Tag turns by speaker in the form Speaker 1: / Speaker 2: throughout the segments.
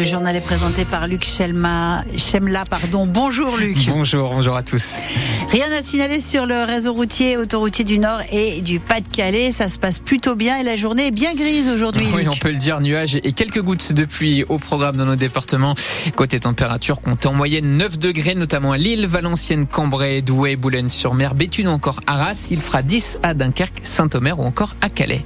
Speaker 1: le journal est présenté par Luc Chemla. Pardon. Bonjour Luc.
Speaker 2: Bonjour, bonjour à tous.
Speaker 1: Rien à signaler sur le réseau routier, autoroutier du Nord et du Pas-de-Calais. Ça se passe plutôt bien et la journée est bien grise aujourd'hui.
Speaker 2: Oui, on peut le dire, nuages et quelques gouttes de pluie au programme dans nos départements. Côté température, comptez en moyenne 9 degrés, notamment à Lille, Valenciennes, Cambrai, Douai, Boulogne-sur-Mer, Béthune ou encore Arras. Il fera 10 à Dunkerque, Saint-Omer ou encore à Calais.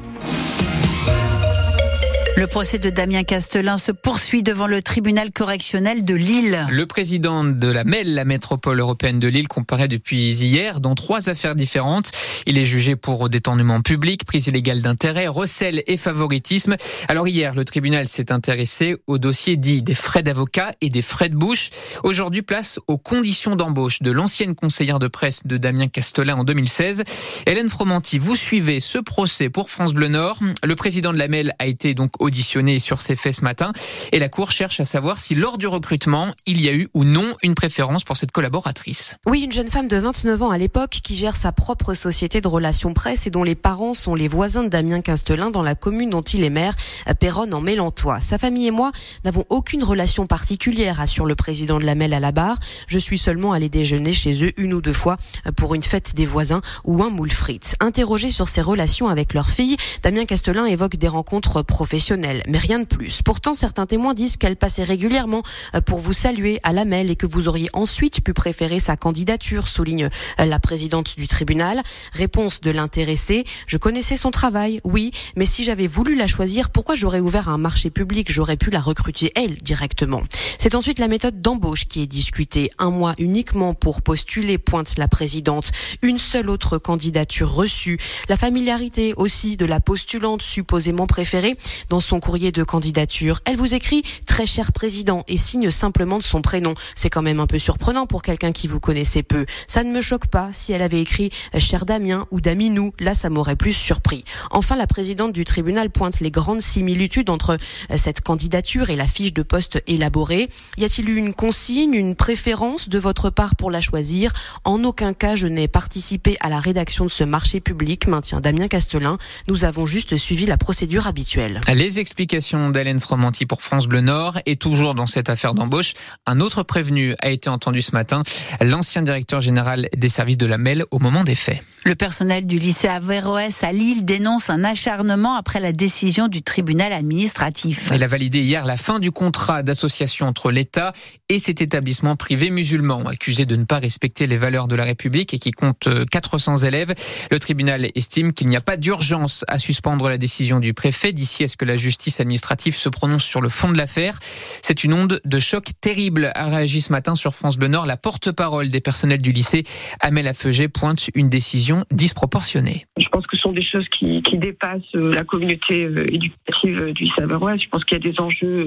Speaker 1: Le procès de Damien Castelin se poursuit devant le tribunal correctionnel de Lille.
Speaker 2: Le président de la MEL, la métropole européenne de Lille, comparaît depuis hier dans trois affaires différentes. Il est jugé pour détournement public, prise illégale d'intérêt, recel et favoritisme. Alors hier, le tribunal s'est intéressé au dossier dit des frais d'avocat et des frais de bouche. Aujourd'hui, place aux conditions d'embauche de l'ancienne conseillère de presse de Damien Castelin en 2016. Hélène Fromanti, vous suivez ce procès pour France Bleu Nord. Le président de la MEL a été donc auditionné sur ses faits ce matin. Et la Cour cherche à savoir si lors du recrutement, il y a eu ou non une préférence pour cette collaboratrice.
Speaker 3: Oui, une jeune femme de 29 ans à l'époque qui gère sa propre société de relations presse et dont les parents sont les voisins de Damien Castelin dans la commune dont il est maire, Péronne en Mélantois. Sa famille et moi n'avons aucune relation particulière, assure le président de la MEL à la barre. Je suis seulement allé déjeuner chez eux une ou deux fois pour une fête des voisins ou un moule frites. Interrogé sur ses relations avec leur fille, Damien Castelin évoque des rencontres professionnelles mais rien de plus. Pourtant, certains témoins disent qu'elle passait régulièrement euh, pour vous saluer à la mail et que vous auriez ensuite pu préférer sa candidature, souligne euh, la présidente du tribunal. Réponse de l'intéressé, je connaissais son travail, oui, mais si j'avais voulu la choisir, pourquoi j'aurais ouvert un marché public? J'aurais pu la recruter elle directement. C'est ensuite la méthode d'embauche qui est discutée. Un mois uniquement pour postuler, pointe la présidente. Une seule autre candidature reçue. La familiarité aussi de la postulante supposément préférée dans son courrier de candidature. Elle vous écrit très cher président et signe simplement de son prénom. C'est quand même un peu surprenant pour quelqu'un qui vous connaissait peu. Ça ne me choque pas si elle avait écrit cher Damien ou Daminou. Là, ça m'aurait plus surpris. Enfin, la présidente du tribunal pointe les grandes similitudes entre euh, cette candidature et la fiche de poste élaborée. Y a-t-il eu une consigne, une préférence de votre part pour la choisir? En aucun cas, je n'ai participé à la rédaction de ce marché public, maintient Damien Castelin. Nous avons juste suivi la procédure habituelle.
Speaker 2: Les explications d'Hélène Fromanti pour France Bleu Nord et toujours dans cette affaire d'embauche, un autre prévenu a été entendu ce matin, l'ancien directeur général des services de la MEL au moment des faits.
Speaker 1: Le personnel du lycée Averroès à Lille dénonce un acharnement après la décision du tribunal administratif.
Speaker 2: Il a validé hier la fin du contrat d'association entre l'État et cet établissement privé musulman, accusé de ne pas respecter les valeurs de la République et qui compte 400 élèves. Le tribunal estime qu'il n'y a pas d'urgence à suspendre la décision du préfet d'ici à ce que la justice administrative se prononce sur le fond de l'affaire. C'est une onde de choc terrible, a réagi ce matin sur France Bleu Nord la porte-parole des personnels du lycée, Amel Afeuget, pointe une décision disproportionnée.
Speaker 4: Je pense que ce sont des choses qui, dépassent euh, la communauté euh, éducative du Savoie. Je pense qu'il y a des enjeux,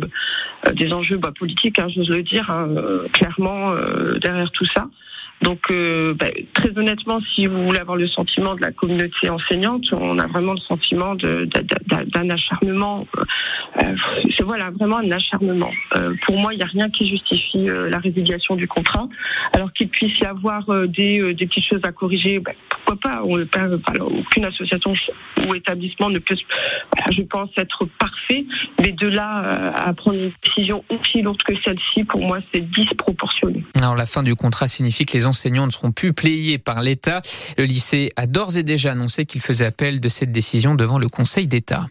Speaker 4: euh, des enjeux bah, politiques, hein, j'ose le dire, hein, clairement derrière tout ça. Donc, euh, bah, très honnêtement, si vous voulez avoir le sentiment de la communauté enseignante, on a vraiment le sentiment d'un acharnement. Euh, c'est voilà, vraiment un acharnement. Euh, pour moi, il n'y a rien qui justifie la résiliation du contrat. Alors qu'il puisse y avoir des, petites choses à corriger, bah, pourquoi pas? Aucune association ou établissement ne peut, je pense, être parfait. Mais de là à prendre une décision aussi lourde que celle-ci, pour moi, c'est disproportionné.
Speaker 2: Alors, la fin du contrat signifie que les enseignants ne seront plus payés par l'État. Le lycée a d'ores et déjà annoncé qu'il faisait appel de cette décision devant le Conseil d'État.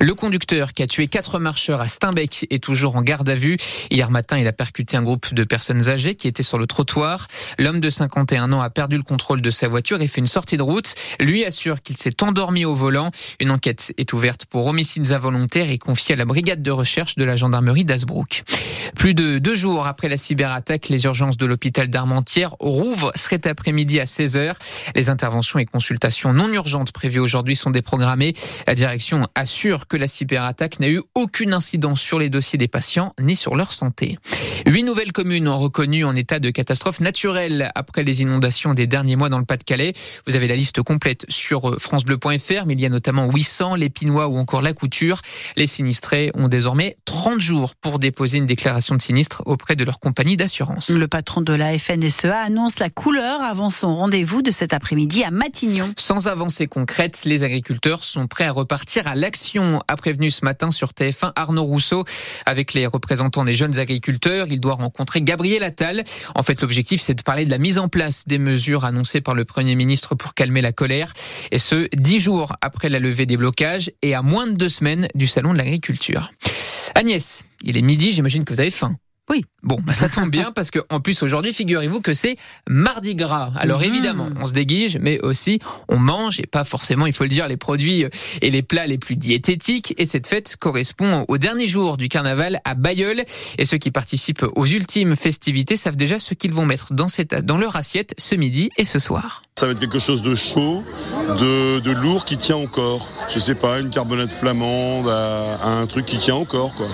Speaker 2: Le conducteur qui a tué quatre marcheurs à Steinbeck est toujours en garde à vue. Hier matin, il a percuté un groupe de personnes âgées qui étaient sur le trottoir. L'homme de 51 ans a perdu le contrôle de sa voiture et fait une sortie de route. Lui assure qu'il s'est endormi au volant. Une enquête est ouverte pour homicides involontaires et confiée à la brigade de recherche de la gendarmerie d'Asbrook. Plus de deux jours après la cyberattaque, les urgences de l'hôpital d'Armentières auront rouvre cet après-midi à 16h. Les interventions et consultations non urgentes prévues aujourd'hui sont déprogrammées. La direction assure que la cyberattaque n'a eu aucune incidence sur les dossiers des patients ni sur leur santé. Huit nouvelles communes ont reconnu en état de catastrophe naturelle après les inondations des derniers mois dans le Pas-de-Calais. Vous avez la liste complète sur francebleu.fr, mais il y a notamment 800, l'Épinois ou encore la Couture. Les sinistrés ont désormais 30 jours pour déposer une déclaration de sinistre auprès de leur compagnie d'assurance.
Speaker 1: Le patron de la FNSEA annonce la couleur avant son rendez-vous de cet après-midi à Matignon.
Speaker 2: Sans avancée concrète, les agriculteurs sont prêts à repartir à l'action, a prévenu ce matin sur TF1 Arnaud Rousseau. Avec les représentants des jeunes agriculteurs, il doit rencontrer Gabriel Attal. En fait, l'objectif, c'est de parler de la mise en place des mesures annoncées par le Premier ministre pour calmer la colère. Et ce, dix jours après la levée des blocages et à moins de deux semaines du Salon de l'agriculture. Agnès, il est midi, j'imagine que vous avez faim.
Speaker 1: Oui.
Speaker 2: Bon, bah ça tombe bien parce que en plus aujourd'hui, figurez-vous que c'est mardi gras. Alors mmh. évidemment, on se déguise, mais aussi on mange et pas forcément, il faut le dire, les produits et les plats les plus diététiques. Et cette fête correspond au dernier jour du carnaval à Bayeul. Et ceux qui participent aux ultimes festivités savent déjà ce qu'ils vont mettre dans, cette, dans leur assiette ce midi et ce soir.
Speaker 5: Ça va être quelque chose de chaud, de, de lourd qui tient encore. Je sais pas, une carbonate flamande, un truc qui tient encore, quoi.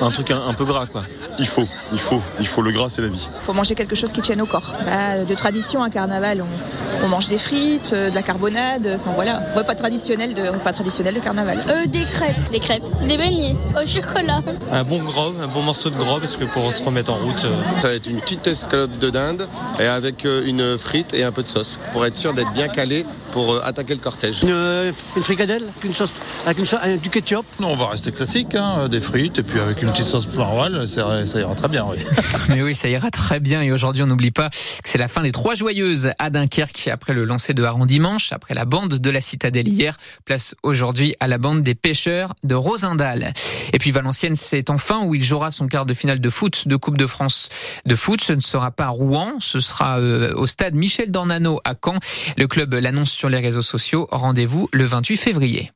Speaker 6: Un truc un, un peu gras, quoi.
Speaker 5: Il faut, il faut, il faut. Le gras, c'est la vie.
Speaker 7: Il faut manger quelque chose qui tienne au corps. Bah, de tradition, à carnaval, on, on, mange des frites, euh, de la carbonade. Enfin voilà, repas traditionnel de repas traditionnel de carnaval.
Speaker 8: Euh, des crêpes, des crêpes, des beignets au chocolat.
Speaker 6: Un bon gros, un bon morceau de gros, parce que pour se remettre en route. Euh...
Speaker 9: Ça va être une petite escalope de dinde et avec euh, une frite et un peu de sauce pour être sûr d'être bien calé pour euh, attaquer le cortège.
Speaker 10: Une, euh, une fricadelle une sauce, avec une sauce, avec du ketchup.
Speaker 11: Non, on va rester classique, hein, des frites et puis avec une petite sauce maroilles, ça, ça ira très bien, oui.
Speaker 2: Mais oui, ça ira très bien. Et aujourd'hui, on n'oublie pas que c'est la fin des Trois Joyeuses à Dunkerque après le lancer de Haron dimanche, après la bande de la Citadelle hier. Place aujourd'hui à la bande des pêcheurs de Rosendal. Et puis Valenciennes, c'est enfin où il jouera son quart de finale de foot de Coupe de France de foot. Ce ne sera pas à Rouen, ce sera euh, au stade Michel Dornano à Caen. Le club l'annonce sur les réseaux sociaux. Rendez-vous le 28 février.